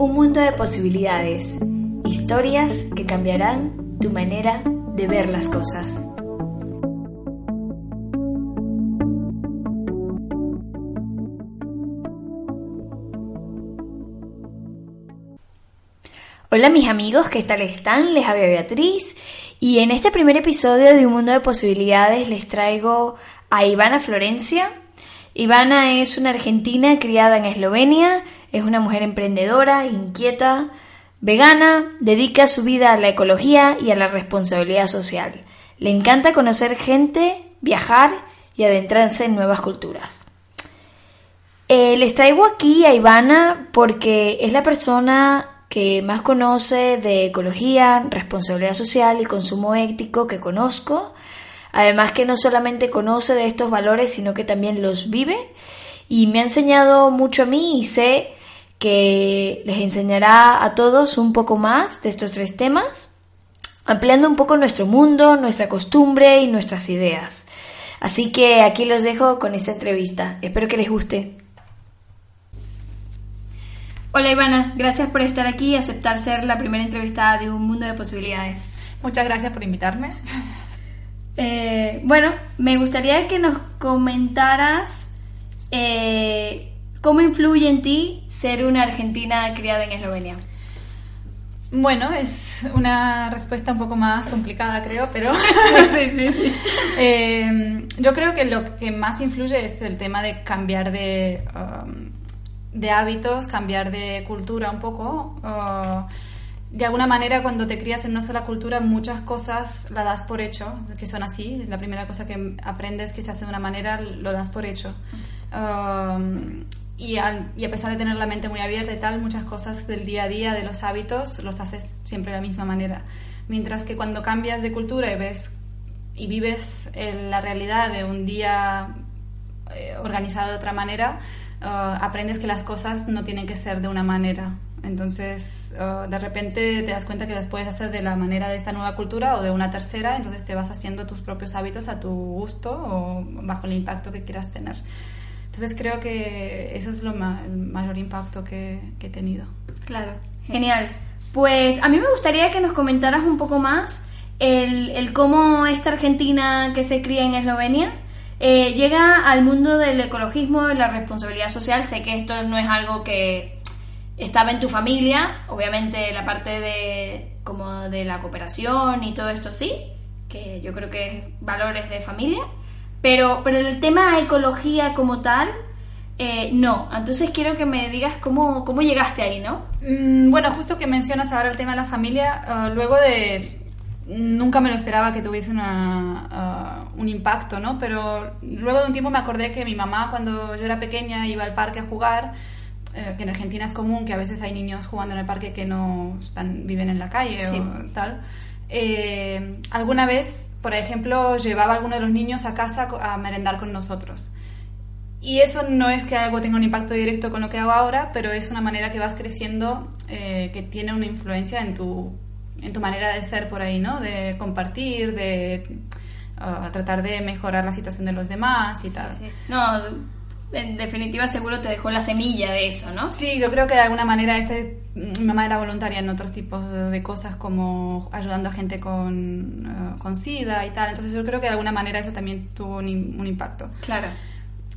Un mundo de posibilidades. Historias que cambiarán tu manera de ver las cosas. Hola mis amigos, ¿qué tal están? Les habla Beatriz y en este primer episodio de Un Mundo de Posibilidades les traigo a Ivana Florencia. Ivana es una argentina criada en Eslovenia, es una mujer emprendedora, inquieta, vegana, dedica su vida a la ecología y a la responsabilidad social. Le encanta conocer gente, viajar y adentrarse en nuevas culturas. Eh, les traigo aquí a Ivana porque es la persona que más conoce de ecología, responsabilidad social y consumo ético que conozco. Además que no solamente conoce de estos valores, sino que también los vive y me ha enseñado mucho a mí y sé que les enseñará a todos un poco más de estos tres temas, ampliando un poco nuestro mundo, nuestra costumbre y nuestras ideas. Así que aquí los dejo con esta entrevista. Espero que les guste. Hola Ivana, gracias por estar aquí y aceptar ser la primera entrevistada de Un Mundo de Posibilidades. Muchas gracias por invitarme. Eh, bueno, me gustaría que nos comentaras eh, ¿Cómo influye en ti ser una argentina criada en Eslovenia? Bueno, es una respuesta un poco más complicada, creo, pero sí, sí, sí. Eh, yo creo que lo que más influye es el tema de cambiar de, um, de hábitos, cambiar de cultura un poco. Uh, de alguna manera, cuando te crías en una sola cultura, muchas cosas la das por hecho, que son así. La primera cosa que aprendes que se hace de una manera, lo das por hecho. Um, y, a pesar de tener la mente muy abierta y tal, muchas cosas del día a día, de los hábitos, los haces siempre de la misma manera. Mientras que cuando cambias de cultura y ves y vives la realidad de un día eh, organizado de otra manera, eh, aprendes que las cosas no tienen que ser de una manera. Entonces, eh, de repente te das cuenta que las puedes hacer de la manera de esta nueva cultura o de una tercera, entonces te vas haciendo tus propios hábitos a tu gusto o bajo el impacto que quieras tener. Entonces creo que eso es lo el mayor impacto que, he tenido. Claro, genial. Pues a mí me gustaría que nos comentaras un poco más el, el cómo esta Argentina que se cría en Eslovenia eh, llega al mundo del ecologismo y la responsabilidad social. Sé que esto no es algo que estaba en tu familia, obviamente la parte de como de la cooperación y todo esto sí, que yo creo que es valores de familia, pero, pero el tema ecología como tal, eh, no. Entonces quiero que me digas cómo, cómo llegaste ahí, ¿no? Mm, bueno, justo que mencionas ahora el tema de la familia, uh, luego de... Nunca me lo esperaba que tuviese una, uh, un impacto, ¿no? Pero luego de un tiempo me acordé que mi mamá, cuando yo era pequeña, iba al parque a jugar, eh, que en Argentina es común que a veces hay niños jugando en el parque que no están, viven en la calle o tal. Eh, alguna vez por ejemplo, llevaba a alguno de los niños a casa a merendar con nosotros. Y eso no es que algo tenga un impacto directo con lo que hago ahora, pero es una manera que vas creciendo eh, que tiene una influencia en tu, en tu manera de ser por ahí, ¿no? De compartir, de uh, tratar de mejorar la situación de los demás y tal. No, en definitiva seguro te dejó la semilla de eso, ¿no? Sí, yo creo que de alguna manera este, mi mamá era voluntaria en otros tipos de, cosas como ayudando a gente con, eh, con, SIDA y tal, entonces yo creo que de alguna manera eso también tuvo un, impacto. Claro.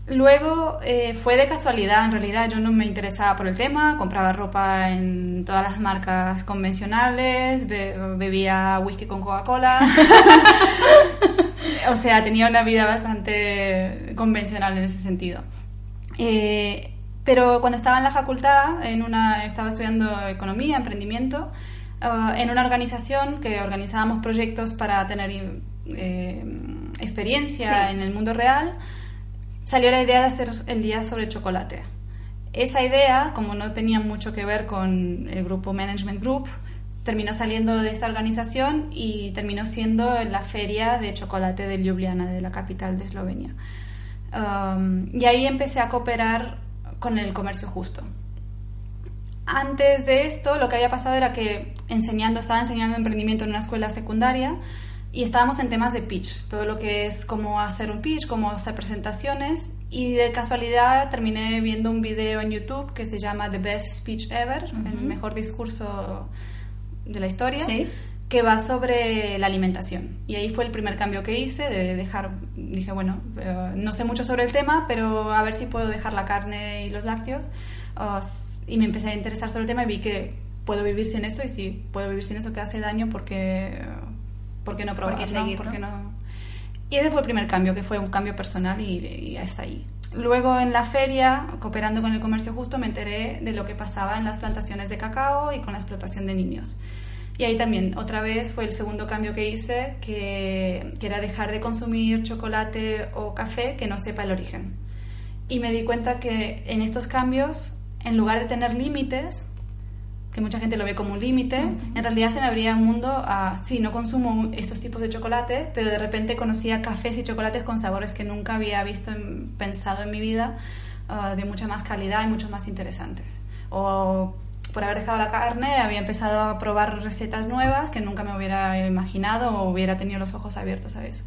Luego eh, fue de casualidad, en realidad yo no me interesaba por el tema, compraba ropa en todas las marcas convencionales, bebía whisky con Coca-Cola, o sea, tenía una vida bastante convencional en ese sentido. Eh, pero cuando estaba en la facultad, en una, estaba estudiando economía, emprendimiento, eh, en una organización que organizábamos proyectos para tener eh, experiencia en el mundo real, salió la idea de hacer el día sobre chocolate. esa idea, como no tenía mucho que ver con el grupo Management Group, terminó saliendo de esta organización y terminó siendo la feria de chocolate de Ljubljana, de la capital de Eslovenia. Um, y ahí empecé a cooperar con el comercio justo. Antes de esto, lo que había pasado era que enseñando, estaba enseñando emprendimiento en una escuela secundaria y estábamos en temas de pitch, todo lo que es cómo hacer un pitch, cómo hacer presentaciones y de casualidad terminé viendo un video en YouTube que se llama The Best Speech Ever, el mejor discurso de la historia, que va sobre la alimentación. Y ahí fue el primer cambio que hice, de dejar, dije, bueno, eh, no sé mucho sobre el tema, pero a ver si puedo dejar la carne y los lácteos. Uh, y me empecé a interesar sobre el tema y vi que puedo vivir sin eso y si puedo vivir sin eso que hace daño porque ¿por qué no probar? ¿Por qué no? Y ese fue el primer cambio, que fue un cambio personal y, y hasta ahí. Luego en la feria, cooperando con el comercio justo, me enteré de lo que pasaba en las plantaciones de cacao y con la explotación de niños. Y ahí también, otra vez, fue el segundo cambio que hice, que, que, era dejar de consumir chocolate o café que no sepa el origen. Y me di cuenta que en estos cambios, en lugar de tener límites, que mucha gente lo ve como un límite, en realidad se me abría un mundo a, sí, no consumo estos tipos de chocolate, pero de repente conocía cafés y chocolates con sabores que nunca había visto, pensado en mi vida, ah, de mucha más calidad y muchos más interesantes. O por haber dejado la carne, había empezado a probar recetas nuevas que nunca me hubiera imaginado o hubiera tenido los ojos abiertos a eso.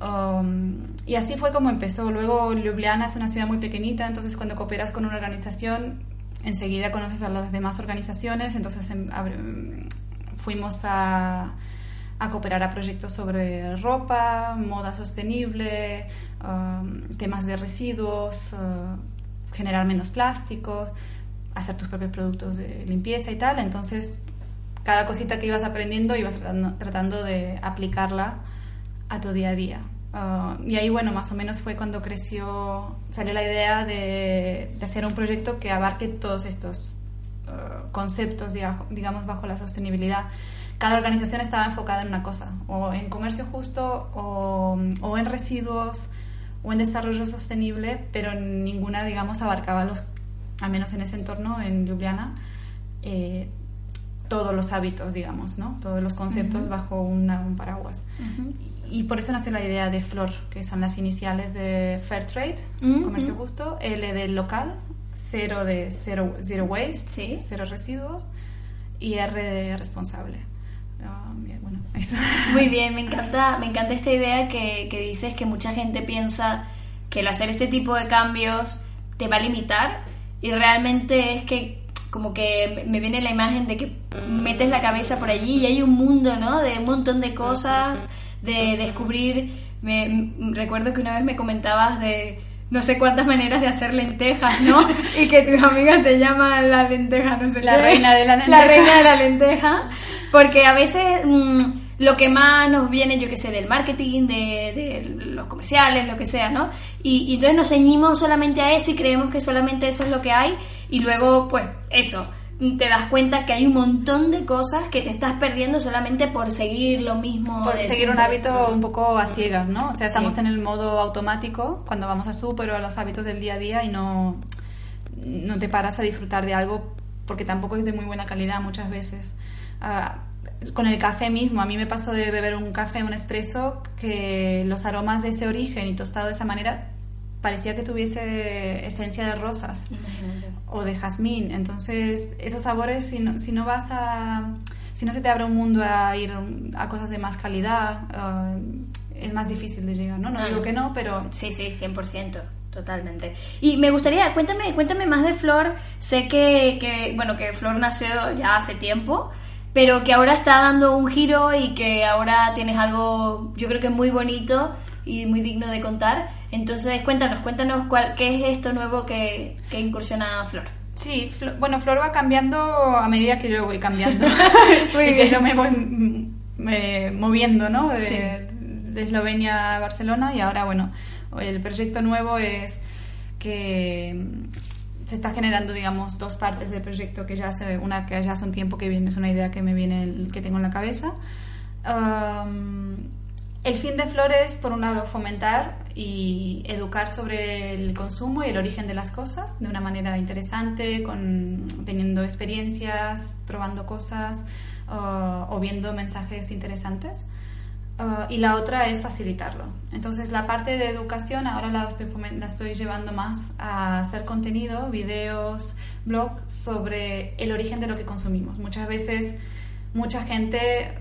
Um, y así fue como empezó. Luego Ljubljana es una ciudad muy pequeñita, entonces cuando cooperas con una organización enseguida conoces a las demás organizaciones, entonces em, fuimos a, cooperar a proyectos sobre ropa, moda sostenible, um, temas de residuos, uh, generar menos plásticos, hacer tus propios productos de limpieza y tal. Entonces, cada cosita que ibas aprendiendo ibas tratando, de aplicarla a tu día a día. Ah, y ahí, bueno, más o menos fue cuando creció, salió la idea de, hacer un proyecto que abarque todos estos ah, conceptos, digamos, bajo la sostenibilidad. Cada organización estaba enfocada en una cosa, o en comercio justo, o, o en residuos, o en desarrollo sostenible, pero ninguna, digamos, abarcaba los, al menos en ese entorno, en Ljubljana, eh, todos los hábitos, digamos, ¿no? Todos los conceptos bajo un paraguas. Y por eso nació la idea de Flor, que son las iniciales de Fair Trade, comercio justo, L de local, cero de zero, zero waste, cero residuos, y R de responsable. Ah, bueno, Muy bien, me encanta, me encanta esta idea que, que dices que mucha gente piensa que el hacer este tipo de cambios te va a limitar y realmente es que como que me viene la imagen de que metes la cabeza por allí y hay un mundo, ¿no? De un montón de cosas de descubrir. Me, recuerdo que una vez me comentabas de no sé cuántas maneras de hacer lentejas, ¿no? y que tus amigas te llaman la lenteja, no sé La reina de la lenteja. La reina de la lenteja. Porque a veces mm, lo que más nos viene, yo que sé, del marketing, de, de los comerciales, lo que sea, ¿no? Y, y entonces nos ceñimos solamente a eso y creemos que solamente eso es lo que hay. Y luego, pues, eso te das cuenta que hay un montón de cosas que te estás perdiendo solamente por seguir lo mismo. Por seguir un hábito un poco a ciegas, ¿no? O sea, estamos en el modo automático cuando vamos a súper o a los hábitos del día a día y no, no te paras a disfrutar de algo porque tampoco es de muy buena calidad muchas veces. Ah, con el café mismo, a mí me pasó de beber un café, un espresso, que los aromas de ese origen y tostado de esa manera parecía que tuviese esencia de rosas o de jazmín. Entonces, esos sabores, si no, si no vas a... Si no se te abre un mundo a ir a cosas de más calidad, eh, es más difícil de llegar, ¿no? No digo que no, pero... Sí, sí, 100%. Totalmente. Y me gustaría, cuéntame, cuéntame más de Flor. Sé que, que, bueno, que Flor nació ya hace tiempo, pero que ahora está dando un giro y que ahora tienes algo, yo creo que muy bonito y muy digno de contar. Entonces, cuéntanos, cuéntanos cuál, qué es esto nuevo que, que incursiona Flor. Sí, bueno, Flor va cambiando a medida que yo voy cambiando y que yo me voy moviendo, ¿no? De, de, Eslovenia a Barcelona y ahora, bueno, el proyecto nuevo es que se está generando, digamos, dos partes del proyecto que ya hace una que ya hace un tiempo que viene, es una idea que me viene, que tengo en la cabeza. Um, el fin de Flores, por un lado, fomentar y educar sobre el consumo y el origen de las cosas de una manera interesante, con, teniendo experiencias, probando cosas o viendo mensajes interesantes. Uh, y la otra es facilitarlo. Entonces la parte de educación ahora la estoy, la estoy llevando más a hacer contenido, videos, blogs sobre el origen de lo que consumimos. Muchas veces mucha gente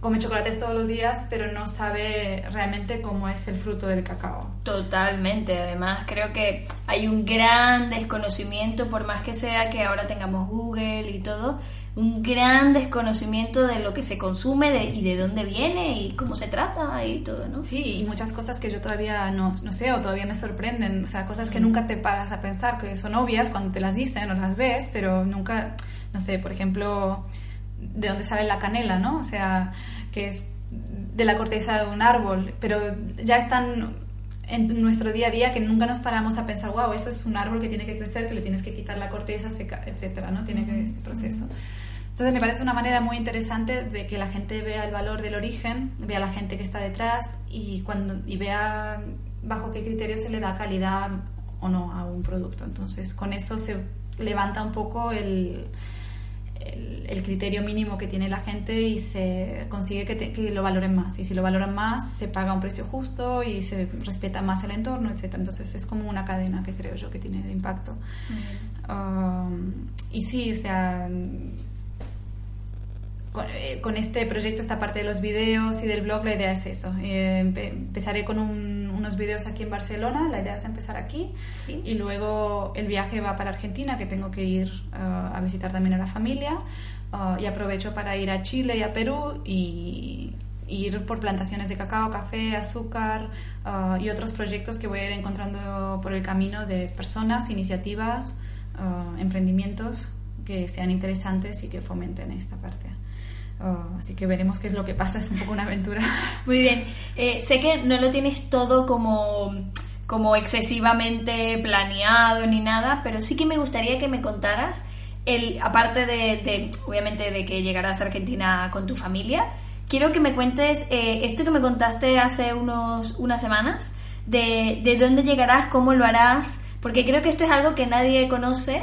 come chocolates todos los días, pero no sabe realmente cómo es el fruto del cacao. Totalmente, además creo que hay un gran desconocimiento, por más que sea que ahora tengamos Google y todo, un gran desconocimiento de lo que se consume y de dónde viene y cómo se trata y todo, ¿no? Sí, y muchas cosas que yo todavía no, no sé o todavía me sorprenden, o sea, cosas que nunca te paras a pensar, que son obvias cuando te las dicen o las ves, pero nunca, no sé, por ejemplo, de dónde sale la canela, ¿no? O sea, que es de la corteza de un árbol, pero ya están en nuestro día a día que nunca nos paramos a pensar, wow, eso es un árbol que tiene que crecer, que le tienes que quitar la corteza, seca, etcétera, ¿no? Tiene que este proceso. Entonces me parece una manera muy interesante de que la gente vea el valor del origen, vea la gente que está detrás y, cuando, y vea bajo qué criterio se le da calidad o no a un producto. Entonces con eso se levanta un poco el, el, criterio mínimo que tiene la gente y se consigue que, que, lo valoren más. Y si lo valoran más, se paga un precio justo y se respeta más el entorno, etc. Entonces es como una cadena que creo yo que tiene de impacto. Um, y sí, o sea eh, con, este proyecto, esta parte de los videos y del blog, la idea es eso. Eh, empezaré con unos videos aquí en Barcelona, la idea es empezar aquí y luego el viaje va para Argentina, que tengo que ir eh, a visitar también a la familia y aprovecho para ir a Chile y a Perú y, ir por plantaciones de cacao, café, azúcar y otros proyectos que voy a ir encontrando por el camino de personas, iniciativas, emprendimientos que sean interesantes y que fomenten esta parte. Oh, así que veremos qué es lo que pasa, es un poco una aventura. Muy bien, eh, sé que no lo tienes todo como, como excesivamente planeado ni nada, pero sí que me gustaría que me contaras, el, aparte de, obviamente, de que llegarás a Argentina con tu familia, quiero que me cuentes eh, esto que me contaste hace unos, unas semanas, de, de dónde llegarás, cómo lo harás, porque creo que esto es algo que nadie conoce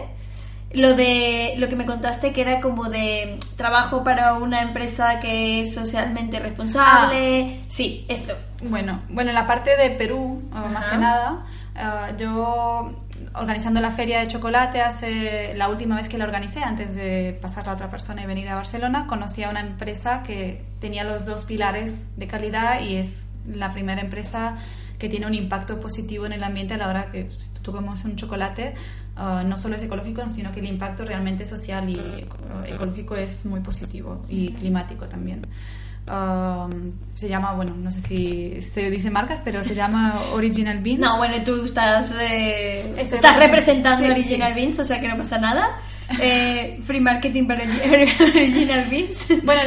lo de lo que me contaste que era como de trabajo para una empresa que es socialmente responsable. Ah. Sí, esto. Bueno, bueno, en la parte de Perú, más que nada, ah, yo organizando la feria de chocolate hace la última vez que la organicé antes de pasar a otra persona y venir a Barcelona conocí a una empresa que tenía los dos pilares de calidad y es la primera empresa que tiene un impacto positivo en el ambiente a la hora que tú comes un chocolate Ah, no solo es ecológico, sino que el impacto realmente social y ecológico es muy positivo y climático también. Ah, se llama, bueno, no sé si se dice marcas, pero se llama Original Beans. No, bueno, tú estás, eh, estás representando Original Beans, o sea que no pasa nada. Eh, free marketing para Original Beans. Bueno,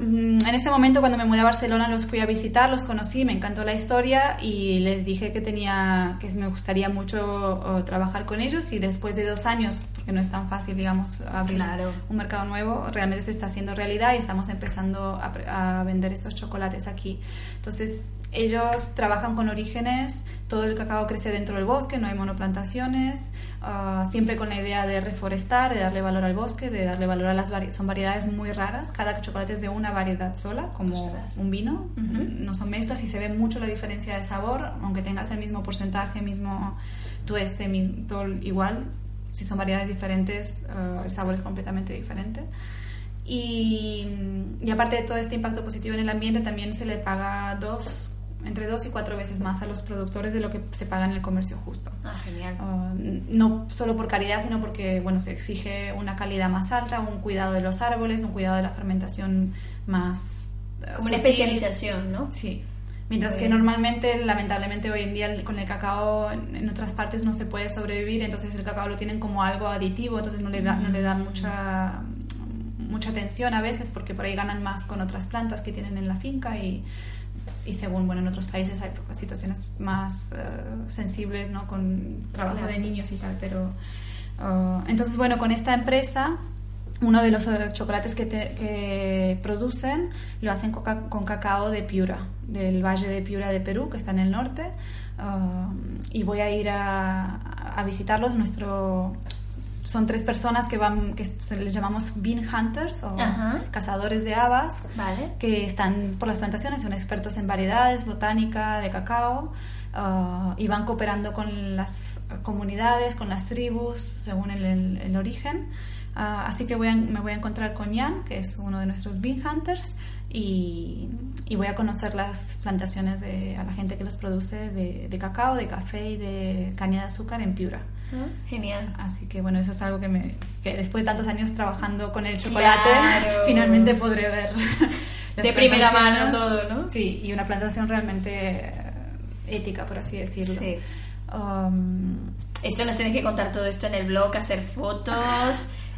mm, en ese momento cuando me mudé a Barcelona los fui a visitar, los conocí, me encantó la historia y les dije que tenía, que me gustaría mucho trabajar con ellos y después de dos años, porque no es tan fácil, digamos, abrir un mercado nuevo, realmente se está haciendo realidad y estamos empezando a, a vender estos chocolates aquí. Entonces, ellos trabajan con orígenes, todo el cacao crece dentro del bosque, no hay monoplantaciones, ah, siempre con la idea de reforestar, de darle valor al bosque, de darle valor a las variedades. Son variedades muy raras, cada chocolate es de una variedad sola, como un vino, no son mezclas y se ve mucho la diferencia de sabor, aunque tengas el mismo porcentaje, mismo tueste, mismo, todo igual, si son variedades diferentes, ah, el sabor es completamente diferente. Y, y, aparte de todo este impacto positivo en el ambiente, también se le paga dos entre dos y cuatro veces más a los productores de lo que se paga en el comercio justo. Ah, genial. Ah, no solo por calidad, sino porque bueno, se exige una calidad más alta, un cuidado de los árboles, un cuidado de la fermentación más... Eh, Como una especialización, ¿no? Sí. Mientras que normalmente, lamentablemente hoy en día con el cacao en otras partes no se puede sobrevivir, entonces el cacao lo tienen como algo aditivo, entonces no le da, no le da mucha, mucha atención a veces porque por ahí ganan más con otras plantas que tienen en la finca y y según bueno en otros países hay situaciones más eh, sensibles no con trabajo de niños y tal pero uh, entonces bueno con esta empresa uno de los eh, chocolates que, te- que producen lo hacen coca- con cacao de Piura, del valle de Piura de Perú, que está en el norte. Um, y voy a ir a, a visitarlos. Nuestro, son tres personas que van, que les llamamos bean hunters o Ajá. cazadores de habas, Vale. que están por las plantaciones, son expertos en variedades, botánica, de cacao, uh, y van cooperando con las comunidades, con las tribus, según el, el- el origen. Ah, así que voy a- me voy a encontrar con Jan, que es uno de nuestros bean hunters, y, y voy a conocer las plantaciones de a la gente que los produce de, de cacao, de café y de caña de azúcar en Piura. Ah, Genial. Así que bueno, eso es algo que, me, que después de tantos años trabajando con el chocolate, Claro. finalmente podré ver. De primera mano todo, ¿no? Sí, y una plantación realmente eh, ética, por así decirlo. Sí. Um, Esto nos tienes que contar todo esto en el blog, hacer fotos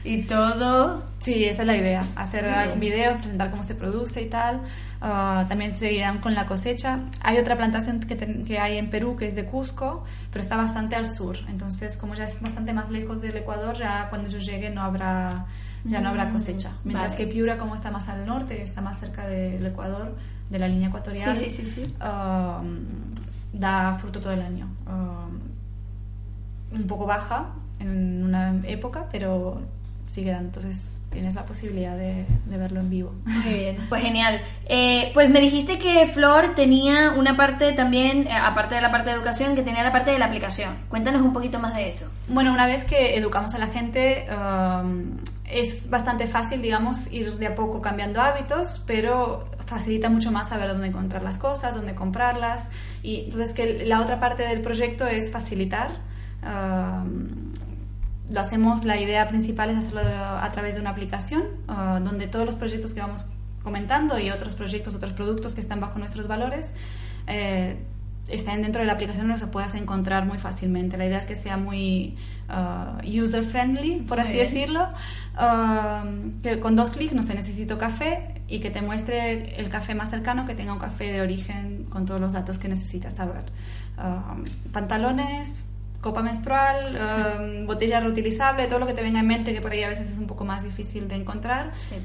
y todo. Sí, esa es la idea, hacer algún video, presentar cómo se produce y tal. Ah, también seguirán con la cosecha. Hay otra plantación que, ten- que hay en Perú que es de Cusco, pero está bastante al sur. Entonces, como ya es bastante más lejos del Ecuador, ya cuando yo llegue no habrá ya no habrá Mm, cosecha. Mientras vale. que Piura, como está más al norte, está más cerca del Ecuador, de la línea ecuatorial, Sí, sí, sí, ah, da fruto todo el año. Ah, un poco baja en una época, pero sigue dando. Entonces tienes la posibilidad de, de verlo en vivo. Muy bien, pues genial. Eh, pues me dijiste que Flor tenía una parte también, eh, aparte de la parte de educación, que tenía la parte de la aplicación. Cuéntanos un poquito más de eso. Bueno, una vez que educamos a la gente, um, es bastante fácil, digamos, ir de a poco cambiando hábitos, pero facilita mucho más saber dónde encontrar las cosas, dónde comprarlas. Y entonces que la otra parte del proyecto es facilitar. um, lo hacemos, la idea principal es hacerlo a través de una aplicación, uh, donde todos los proyectos que vamos comentando y otros proyectos, otros productos que están bajo nuestros valores, eh, están dentro de la aplicación y los puedas encontrar muy fácilmente. La idea es que sea muy user friendly, por así bien. decirlo, um, que con dos clics no se necesito café y que te muestre el café más cercano que tenga un café de origen con todos los datos que necesitas saber. Pantalones, copa menstrual, um, botella reutilizable, todo lo que te venga en mente que por ahí a veces es un poco más difícil de encontrar Sí.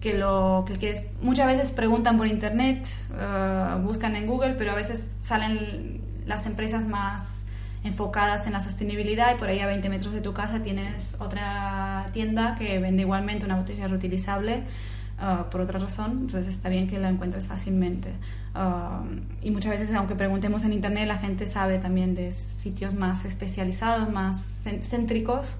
que lo que. Muchas veces preguntan por internet, eh, buscan en Google, pero a veces salen las empresas más enfocadas en la sostenibilidad y por ahí a 20 metros de tu casa tienes otra tienda que vende igualmente una botella reutilizable eh, por otra razón, entonces está bien que la encuentres fácilmente. Eh, y muchas veces, aunque preguntemos en internet, la gente sabe también de sitios más especializados, más cén- céntricos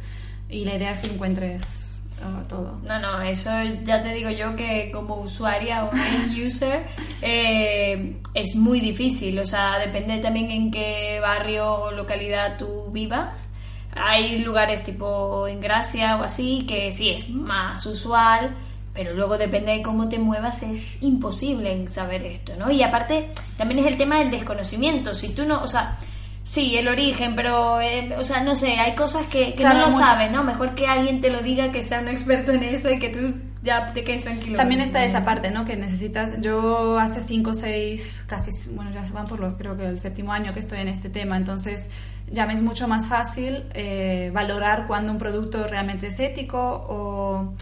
y la idea es que encuentres eh, todo. No, no, eso ya te digo yo que como usuaria o end user eh, es muy difícil. O sea, depende también en qué barrio o localidad tú vivas. Hay lugares tipo en Gracia o así que sí es más usual, pero luego depende de cómo te muevas es imposible saber esto, ¿no? Y aparte también es el tema del desconocimiento. Si tú no, o sea, sí, el origen, pero, eh, o sea, no sé, hay cosas que, que Claro, no lo mucho- sabes, ¿no? Mejor que alguien te lo diga, que sea un experto en eso y que tú ya te quedes tranquilo. También está esa parte, ¿no? Que necesitas. Yo hace cinco, seis, casi, bueno, ya se van por lo, creo que el séptimo año que estoy en este tema, entonces ya me es mucho más fácil eh, valorar cuando un producto realmente es ético o,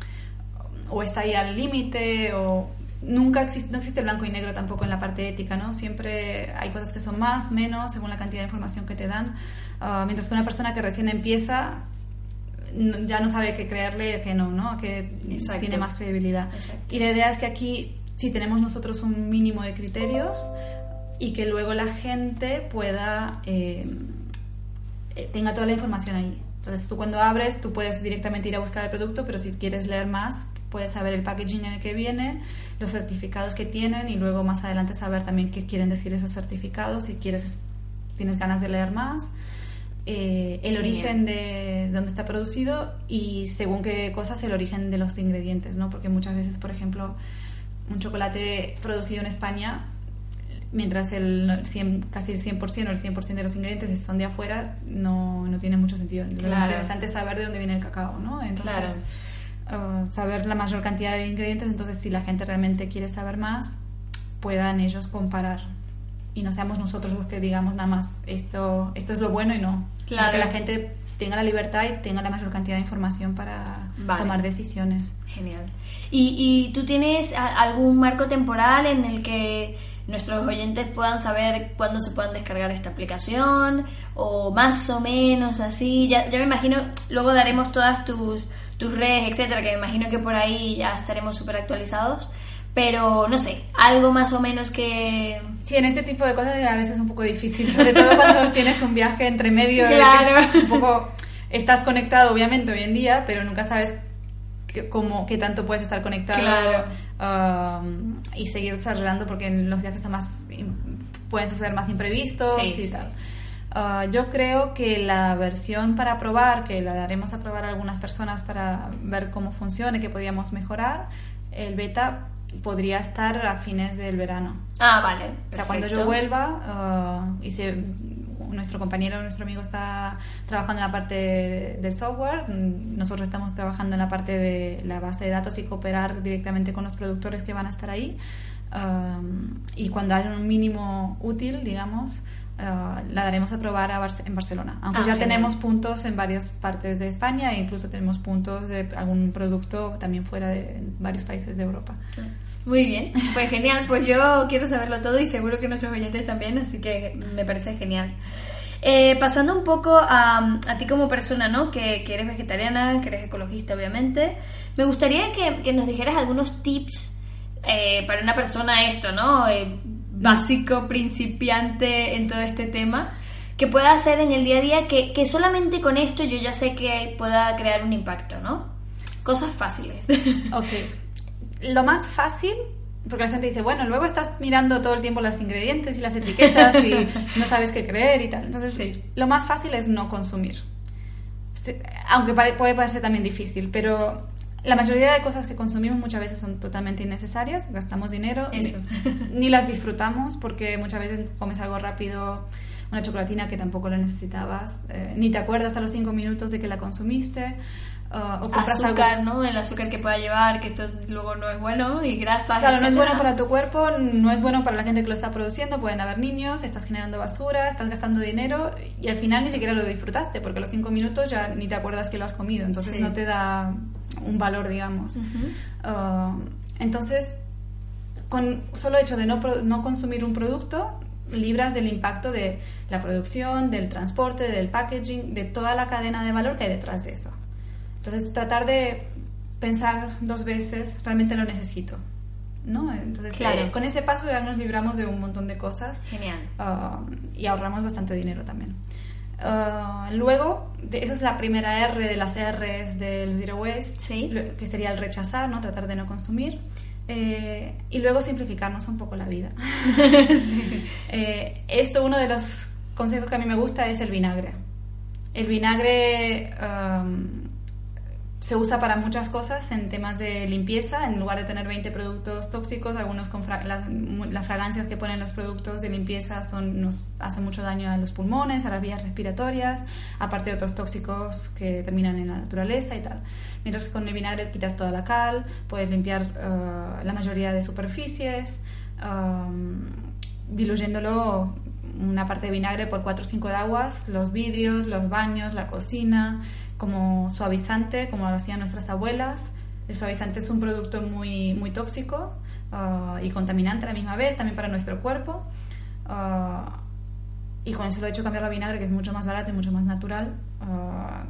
o está ahí al límite o nunca existe, no existe blanco y negro tampoco en la parte ética, ¿no? Siempre hay cosas que son más, menos, según la cantidad de información que te dan. Ah, mientras que una persona que recién empieza ya no sabe qué creerle, que no, ¿no? Que Exacto. tiene más credibilidad. Exacto. Y la idea es que aquí sí tenemos nosotros un mínimo de criterios y que luego la gente pueda eh, eh, tenga toda la información ahí. Entonces tú cuando abres tú puedes directamente ir a buscar el producto, pero si quieres leer más puedes saber el packaging en el que viene, los certificados que tienen y luego más adelante saber también qué quieren decir esos certificados si quieres tienes ganas de leer más. eh, el origen de dónde está producido y según qué cosas el origen de los ingredientes, ¿no? Porque muchas veces, por ejemplo, un chocolate producido en España, mientras el 100, casi el 100% o el 100% de los ingredientes son de afuera, no, no tiene mucho sentido. Lo Claro. interesante es saber de dónde viene el cacao, ¿no? Entonces, uh, saber la mayor cantidad de ingredientes, entonces si la gente realmente quiere saber más, puedan ellos comparar y no seamos nosotros los que digamos nada más esto esto es lo bueno y no Claro. que la gente tenga la libertad y tenga la mayor cantidad de información para Vale. tomar decisiones. Genial. ¿Y, y tú tienes algún marco temporal en el que nuestros oyentes puedan saber cuándo se puedan descargar esta aplicación? O más o menos así. Ya, ya me imagino, luego daremos todas tus, tus redes, etcétera, que me imagino que por ahí ya estaremos súper actualizados. Pero no sé, algo más o menos que. Sí, en este tipo de cosas a veces es un poco difícil, sobre todo cuando tienes un viaje entre medio. Claro. Un poco, estás conectado obviamente hoy en día, pero nunca sabes qué, cómo, qué tanto puedes estar conectado Claro. um, y seguir desarrollando porque en los viajes son más, pueden suceder más imprevistos Sí, y sí. tal. Ah, yo creo que la versión para probar, que la daremos a probar a algunas personas para ver cómo funciona y que podríamos mejorar, el beta podría estar a fines del verano. Ah, vale. O sea, cuando yo vuelva ah, y si nuestro compañero, nuestro amigo está trabajando en la parte del software, mm, nosotros estamos trabajando en la parte de la base de datos y cooperar directamente con los productores que van a estar ahí. Ah, y cuando haya un mínimo útil, digamos, ah, la daremos a probar a Barce- en Barcelona. Aunque Ah, ya genial. tenemos puntos en varias partes de España e incluso tenemos puntos de algún producto también fuera de varios países de Europa. Muy bien, pues genial, pues yo quiero saberlo todo y seguro que nuestros oyentes también, así que me parece genial. Eh, pasando un poco a, a ti como persona, ¿no? Que, que eres vegetariana, que eres ecologista, obviamente. Me gustaría que, que nos dijeras algunos tips eh, para una persona esto, ¿no? Eh, básico, principiante en todo este tema, que pueda hacer en el día a día, que, que solamente con esto yo ya sé que pueda crear un impacto, ¿no? Cosas fáciles. Ok. Lo más fácil, porque la gente dice, bueno, luego estás mirando todo el tiempo los ingredientes y las etiquetas y no sabes qué creer y tal. Entonces, Sí. lo más fácil es no consumir. Este, Aunque puede parecer también difícil, pero la mayoría de cosas que consumimos muchas veces son totalmente innecesarias, gastamos dinero, Eso. ni, ni las disfrutamos porque muchas veces comes algo rápido, una chocolatina que tampoco la necesitabas, eh, ni te acuerdas a los cinco minutos de que la consumiste. Ah, o algo azúcar, ¿no? El azúcar que pueda llevar, que esto luego no es bueno, y grasas. Claro, no es bueno para tu cuerpo, no es bueno para la gente que lo está produciendo, pueden haber niños, estás generando basura, estás gastando dinero y al final ni siquiera lo disfrutaste porque a los cinco minutos ya ni te acuerdas que lo has comido, entonces Sí. no te da un valor, digamos. Ah, entonces, con solo hecho de no, no consumir un producto, libras del impacto de la producción, del transporte, del packaging, de toda la cadena de valor que hay detrás de eso. Entonces, tratar de pensar dos veces, realmente lo necesito. ¿no? Entonces, Claro. eh, con ese paso ya nos libramos de un montón de cosas Genial. ah, y ahorramos bastante dinero también. Ah, luego, de- esa es la primera R de las R's del Zero Waste, Sí. que sería el rechazar, ¿no? tratar de no consumir. Eh, y luego simplificarnos un poco la vida. Eh, esto, uno de los consejos que a mí me gusta es el vinagre. El vinagre am, se usa para muchas cosas en temas de limpieza. En lugar de tener 20 productos tóxicos, algunos con fra- las, las fragancias que ponen los productos de limpieza son, nos hacen mucho daño a los pulmones, a las vías respiratorias, aparte de otros tóxicos que terminan en la naturaleza y tal. Mientras que con el vinagre quitas toda la cal, puedes limpiar ah, la mayoría de superficies, am, diluyéndolo una parte de vinagre por 4 o 5 de aguas, los vidrios, los baños, la cocina, como suavizante, como lo hacían nuestras abuelas. El suavizante es un producto muy, muy tóxico ah, y contaminante a la misma vez, también para nuestro cuerpo. Ah, y con eso lo he hecho cambiar a vinagre, que es mucho más barato y mucho más natural. ah,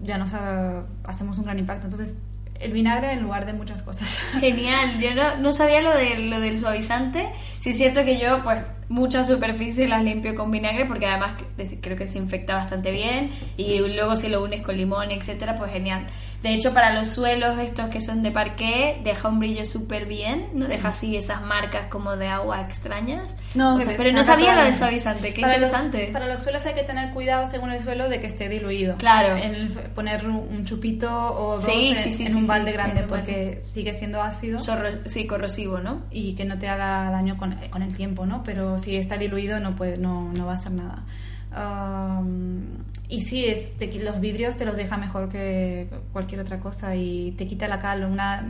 ya nos ha- hacemos un gran impacto. Entonces, el vinagre en lugar de muchas cosas. Genial, yo no, no sabía lo, de, lo del suavizante. Sí es cierto que yo, pues, muchas superficies las limpio con vinagre porque además cre- creo que se infecta bastante bien y luego si lo unes con limón, etcétera, pues genial. De hecho, para los suelos estos que son de parqué, deja un brillo súper bien, no deja así esas marcas como de agua extrañas. No, Pues, se pero no sabía lo del suavizante, qué Para interesante. Los, para los suelos hay que tener cuidado según el suelo de que esté diluido. Claro. En el poner un chupito o dos Sí, en, sí, sí, en un balde grande un balde. porque sigue siendo ácido Sorro- sí, corrosivo, ¿no? y que no te haga daño con, con el tiempo, ¿no? Pero si está diluido no puede, no, no va a hacer nada. Um, y sí, es, te los vidrios te los deja mejor que cualquier otra cosa y te quita la cal. Una,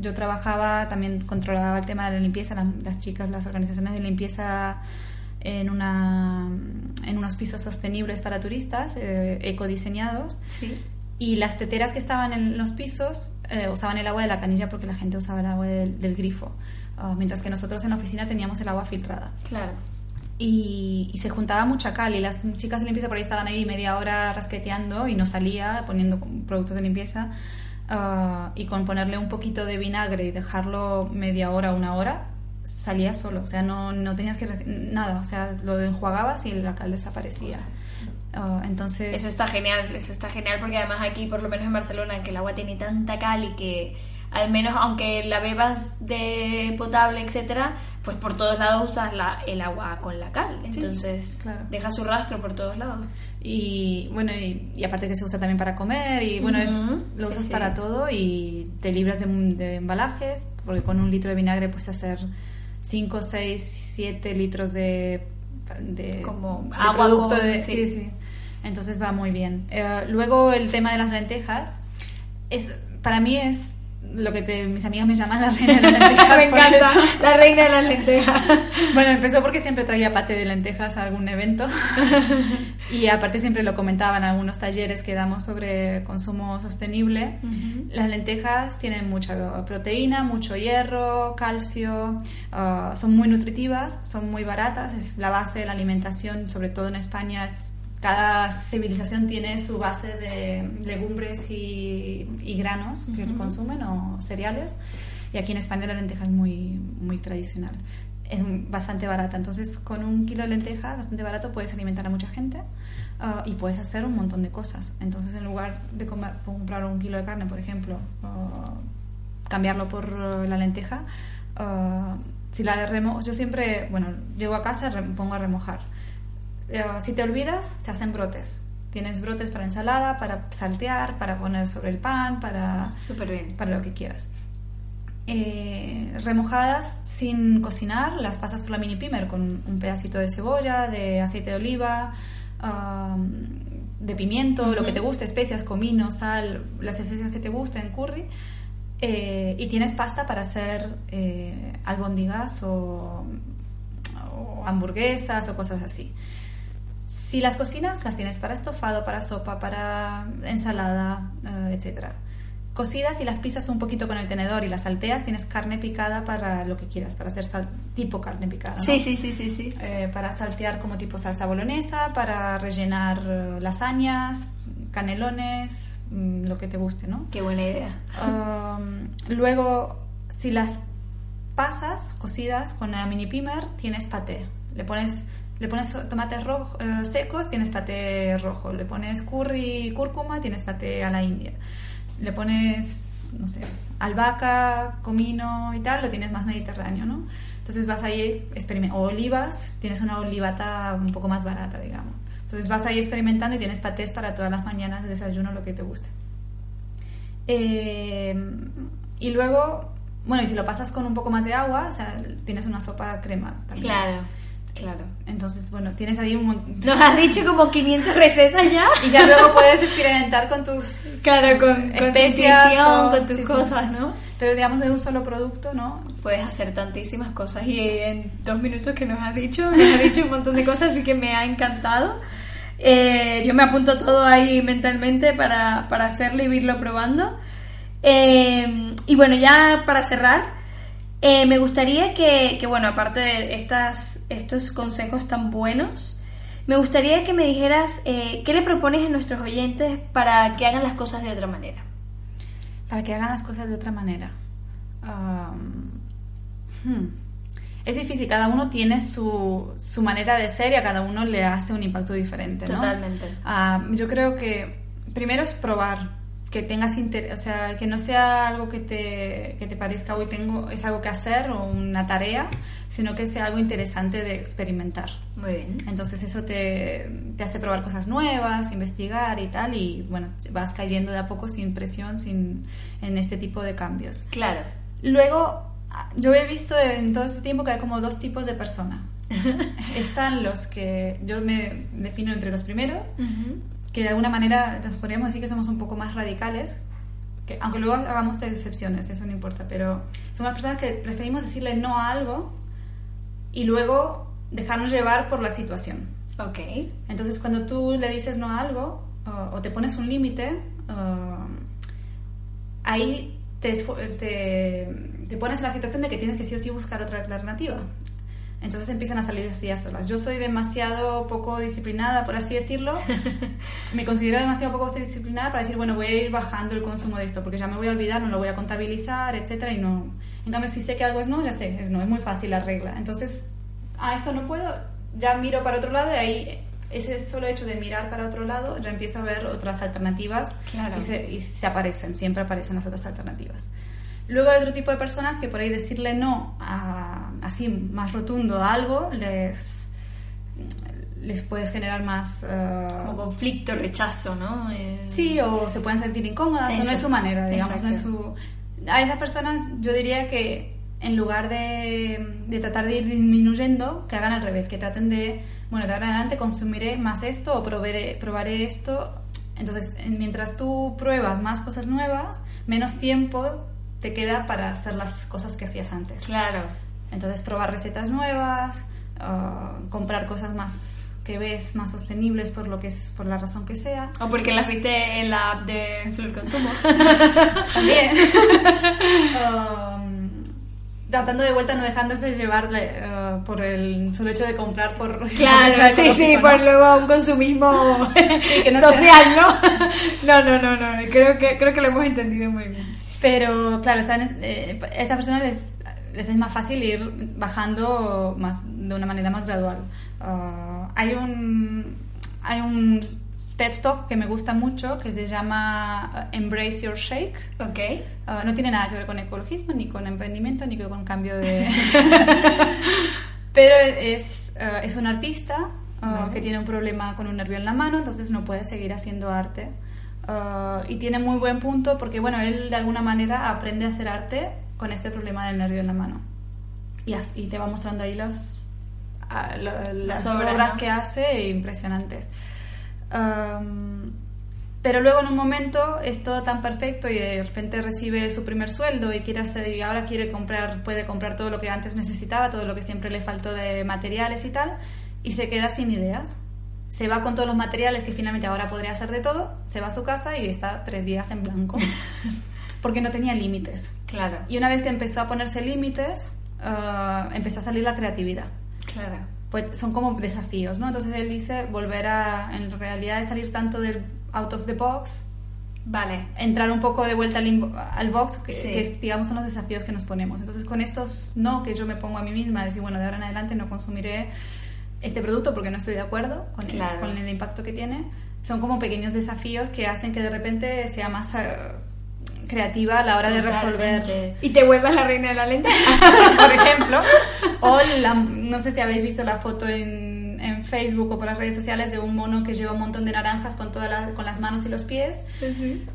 yo trabajaba, también controlaba el tema de la limpieza, las, las chicas, las organizaciones de limpieza en, una, en unos pisos sostenibles para turistas, eh, ecodiseñados. Sí. Y las teteras que estaban en los pisos eh, usaban el agua de la canilla porque la gente usaba el agua del, del grifo, Ah, mientras que nosotros en la oficina teníamos el agua filtrada. Claro. Y, y se juntaba mucha cal y las chicas de limpieza por ahí estaban ahí media hora rasqueteando y no salía poniendo productos de limpieza ah, y con ponerle un poquito de vinagre y dejarlo media hora una hora salía solo o sea no, no tenías que nada o sea lo enjuagabas y la cal desaparecía. Ah, entonces Eso está genial, eso está genial porque además aquí, por lo menos en Barcelona, que el agua tiene tanta cal y que al menos aunque la bebas de potable, etcétera, pues por todos lados usas la, el agua con la cal. Entonces claro. deja su rastro por todos lados. Y bueno, y, y aparte que se usa también para comer y bueno, es, Ujú, lo usas sí. para todo y te libras de, de embalajes, porque con un litro de vinagre puedes hacer 5, 6, 7 litros de, de, Como de agua producto. con- de- sí. sí, sí. Entonces va muy bien. Eh, luego el tema de las lentejas, es, para mí es lo que te- mis amigas me llaman la reina de las lentejas. Me encanta, la reina de las lentejas. Bueno, empezó porque siempre traía pate de lentejas a algún evento y aparte siempre lo comentaba en algunos talleres que damos sobre consumo sostenible. Las lentejas tienen mucha proteína, mucho hierro, calcio, ah, son muy nutritivas, son muy baratas, es la base de la alimentación, sobre todo en España. es- cada civilización tiene su base de legumbres y, y granos que consumen o cereales. Y aquí en España la lenteja es muy, muy tradicional. Es bastante barata. Entonces, con un kilo de lentejas, bastante barato, puedes alimentar a mucha gente ah, y puedes hacer un montón de cosas. Entonces, en lugar de comer, comprar un kilo de carne, por ejemplo, ah, cambiarlo por ah, la lenteja, si la remo yo siempre, bueno, llego a casa pongo a remojar. Eh, si te olvidas, se hacen brotes. Tienes brotes para ensalada, para saltear, para poner sobre el pan, para Súper bien. para lo que quieras. Eh, remojadas sin cocinar, las pasas por la mini pimer con un pedacito de cebolla, de aceite de oliva, de pimiento, lo que te guste, especias, comino, sal, las especias que te gusten, curry. eh, y tienes pasta para hacer eh, albóndigas o, o hamburguesas o cosas así. Si las cocinas, las tienes para estofado, para sopa, para ensalada, eh, etcétera. Cocidas y las pisas un poquito con el tenedor y las salteas, tienes carne picada para lo que quieras, para hacer sal- tipo carne picada. ¿no? Sí, sí, sí, sí, sí. Eh, para saltear como tipo salsa bolognesa, para rellenar eh, lasañas, canelones, mm, lo que te guste, ¿no? Qué buena idea. Um, luego, si las pasas cocidas con la mini pimer, tienes paté. Le pones, le pones tomates rojo- eh, secos, tienes paté rojo. Le pones curry cúrcuma, tienes paté a la india. Le pones, no sé, albahaca, comino y tal, lo tienes más mediterráneo, ¿no? Entonces vas ahí, o olivas, tienes una olivata un poco más barata, digamos. Entonces vas ahí experimentando y tienes patés para todas las mañanas de desayuno, lo que te guste. Eh, y luego, bueno, y si lo pasas con un poco más de agua, tienes una sopa crema también. Claro, claro. Entonces, bueno, tienes ahí un montón. Nos has dicho como 500 recetas ya. Y ya luego puedes experimentar con tus Claro, con, con tu especias intuición, o- con tus sí. cosas, ¿no? Pero digamos de un solo producto, ¿no? Puedes hacer tantísimas cosas y en dos minutos que nos has dicho, nos has dicho un montón de cosas, así que me ha encantado. Eh, yo me apunto todo ahí mentalmente para, para hacerlo y irlo probando. Eh, y bueno, ya para cerrar, eh, me gustaría que, que, bueno, aparte de estas, estos consejos tan buenos, me gustaría que me dijeras eh, qué le propones a nuestros oyentes para que hagan las cosas de otra manera. Para que hagan las cosas de otra manera. Um, hmm. Es difícil, cada uno tiene su, su manera de ser y a cada uno le hace un impacto diferente, ¿no? Totalmente. Ah, yo creo que primero es probar, que tengas interés, o sea, que no sea algo que te, que te parezca hoy tengo, es algo que hacer o una tarea, sino que sea algo interesante de experimentar. Muy bien. Entonces eso te, te hace probar cosas nuevas, investigar y tal, y bueno, vas cayendo de a poco sin presión, sin, en este tipo de cambios. Claro. Luego, yo he visto en todo este tiempo que hay como dos tipos de personas. Están los que yo me defino entre los primeros, que de alguna manera nos podríamos decir que somos un poco más radicales, que aunque luego hagamos excepciones, eso no importa, pero son las personas que preferimos decirle no a algo y luego dejarnos llevar por la situación. Ok. Entonces, cuando tú le dices no a algo uh, o te pones un límite, uh, ahí te, te, te, pones en la situación de que tienes que sí o sí buscar otra alternativa. Entonces empiezan a salir así a solas. Yo soy demasiado poco disciplinada, por así decirlo. me considero demasiado poco disciplinada para decir, bueno, voy a ir bajando el consumo de esto, porque ya me voy a olvidar, no lo voy a contabilizar, etcétera, y no. En cambio, si sé que algo es no, ya sé, es no, es muy fácil la regla. Entonces, a esto no puedo, ya miro para otro lado y ahí ese solo hecho de mirar para otro lado ya empiezo a ver otras alternativas y, se, y se aparecen, siempre aparecen las otras alternativas. Luego hay otro tipo de personas que por ahí decirle no a, así más rotundo a algo les, les puedes generar más... Uh, Como conflicto, rechazo, ¿no? Eh... Sí, o se pueden sentir incómodas, o no es su manera, digamos, no es su... A esas personas yo diría que en lugar de, de, tratar de ir disminuyendo, que hagan al revés, que traten de, bueno, de ahora en adelante consumiré más esto o probaré, probaré esto. Entonces, mientras tú pruebas más cosas nuevas, menos tiempo te queda para hacer las cosas que hacías antes. Claro. Entonces, probar recetas nuevas, uh, comprar cosas más que ves más sostenibles por lo que es por la razón que sea o porque las viste en la app de Flor Consumo también um, tratando de vuelta no dejándose llevar uh, por el solo hecho de comprar por claro sí sí ¿no? por luego un consumismo sí, no social ¿no? no no no no creo que creo que lo hemos entendido muy bien pero claro, están, eh, a estas personas les, les, es más fácil ir bajando más, de una manera más gradual. Uh, hay un hay un TED Talk que me gusta mucho que se llama uh, Embrace Your Shake. Okay. Uh, no tiene nada que ver con ecologismo, ni con emprendimiento, ni con cambio de... Pero es, uh, es un artista uh, que tiene un problema con un nervio en la mano, entonces no puede seguir haciendo arte. Uh, y tiene muy buen punto porque, bueno, él de alguna manera aprende a hacer arte con este problema del nervio en la mano. Y, y te va mostrando ahí las, uh, la, las obras, obras ¿no? que hace impresionantes. Um, pero luego en un momento es todo tan perfecto y de repente recibe su primer sueldo y quiere hacer y ahora quiere comprar puede comprar todo lo que antes necesitaba todo lo que siempre le faltó de materiales y tal y se queda sin ideas se va con todos los materiales que finalmente ahora podría hacer de todo, se va a su casa y está tres días en blanco. Porque no tenía límites. Claro. Y una vez que empezó a ponerse límites, uh, empezó a salir la creatividad. Claro. Pues son como desafíos, ¿no? Entonces él dice volver a, en realidad, de salir tanto del out of the box, Vale. Entrar un poco de vuelta al, al box, que, sí. que digamos, son los desafíos que nos ponemos. Entonces, con estos no que yo me pongo a mí misma, decir, bueno, de ahora en adelante no consumiré este producto porque no estoy de acuerdo con, claro. el, con el impacto que tiene. Son como pequeños desafíos que hacen que de repente sea más uh, creativa a la hora de resolver. Y te vuelvas la reina de la lenta. por ejemplo. O la, no sé si habéis visto la foto en, en, Facebook o por las redes sociales de un mono que lleva un montón de naranjas con, todas las, con las manos y los pies. Sí.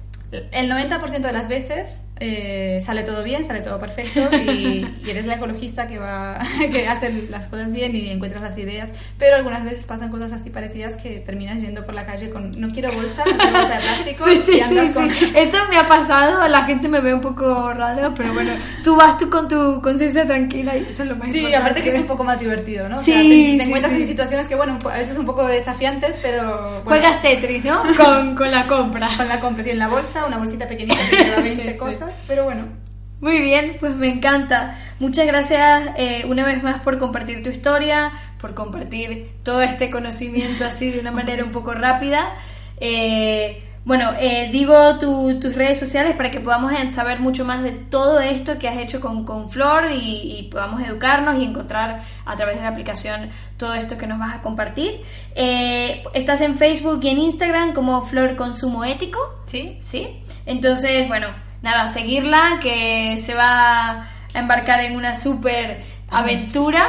El 90% de las veces eh, sale todo bien, sale todo perfecto y, y, eres la ecologista que va que hace las cosas bien y encuentras las ideas, pero algunas veces pasan cosas así parecidas que terminas yendo por la calle con no quiero bolsa, no quiero bolsa de plástico sí, sí, y andas sí, con... Esto me ha pasado, la gente me ve un poco raro, pero bueno, tú vas tú con tu conciencia tranquila y eso es lo más Sí, importante. aparte que es un poco más divertido, ¿no? O Sí, sea, te, sí, te encuentras en situaciones que, bueno, a veces un poco desafiantes, pero... Bueno, Juegas Tetris, ¿no? Con, con la compra. Con la compra, sí, en la bolsa, una bolsita pequeñita que lleva 20 Sí, cosas, pero bueno. Muy bien, pues me encanta. Muchas gracias eh, una vez más por compartir tu historia, por compartir todo este conocimiento así de una manera un poco rápida. Eh, bueno, eh, digo tu, tus redes sociales para que podamos saber mucho más de todo esto que has hecho con, con Flor y, y, podamos educarnos y encontrar a través de la aplicación todo esto que nos vas a compartir. Estás en Facebook y en Instagram como Flor Consumo Ético. Sí. Sí. Entonces, bueno, nada, seguirla, que se va a embarcar en una súper aventura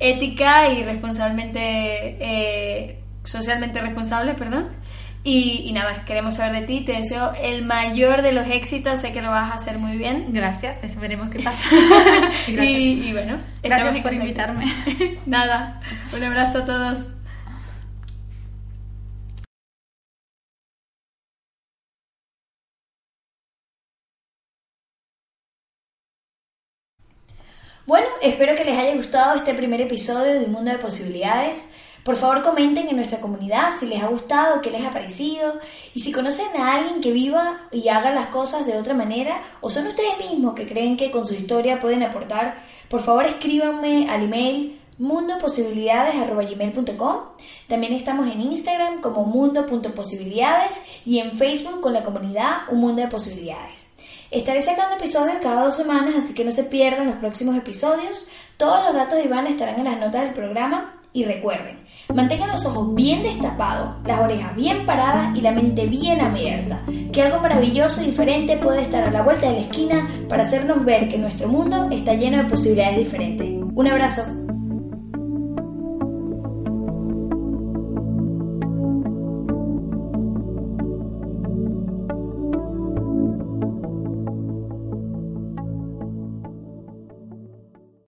ética y responsablemente, eh, socialmente responsable, perdón. Y, y, nada, queremos saber de ti, te deseo el mayor de los éxitos, sé que lo vas a hacer muy bien. Gracias, veremos qué pasa. y, y, bueno, gracias por invitarme. nada, un abrazo a todos. Bueno, espero que les haya gustado este primer episodio de Un Mundo de Posibilidades. Por favor comenten en nuestra comunidad si les ha gustado, qué les ha parecido y si conocen a alguien que viva y haga las cosas de otra manera o son ustedes mismos que creen que con su historia pueden aportar, por favor escríbanme al email mundoposibilidades.com. También estamos en Instagram como mundo.posibilidades y en Facebook con la comunidad Un Mundo de Posibilidades. Estaré sacando episodios cada dos semanas, así que no se pierdan los próximos episodios. Todos los datos de Iván estarán en las notas del programa y recuerden, mantengan los ojos bien destapados, las orejas bien paradas y la mente bien abierta, que algo maravilloso y diferente puede estar a la vuelta de la esquina para hacernos ver que nuestro mundo está lleno de posibilidades diferentes. Un abrazo.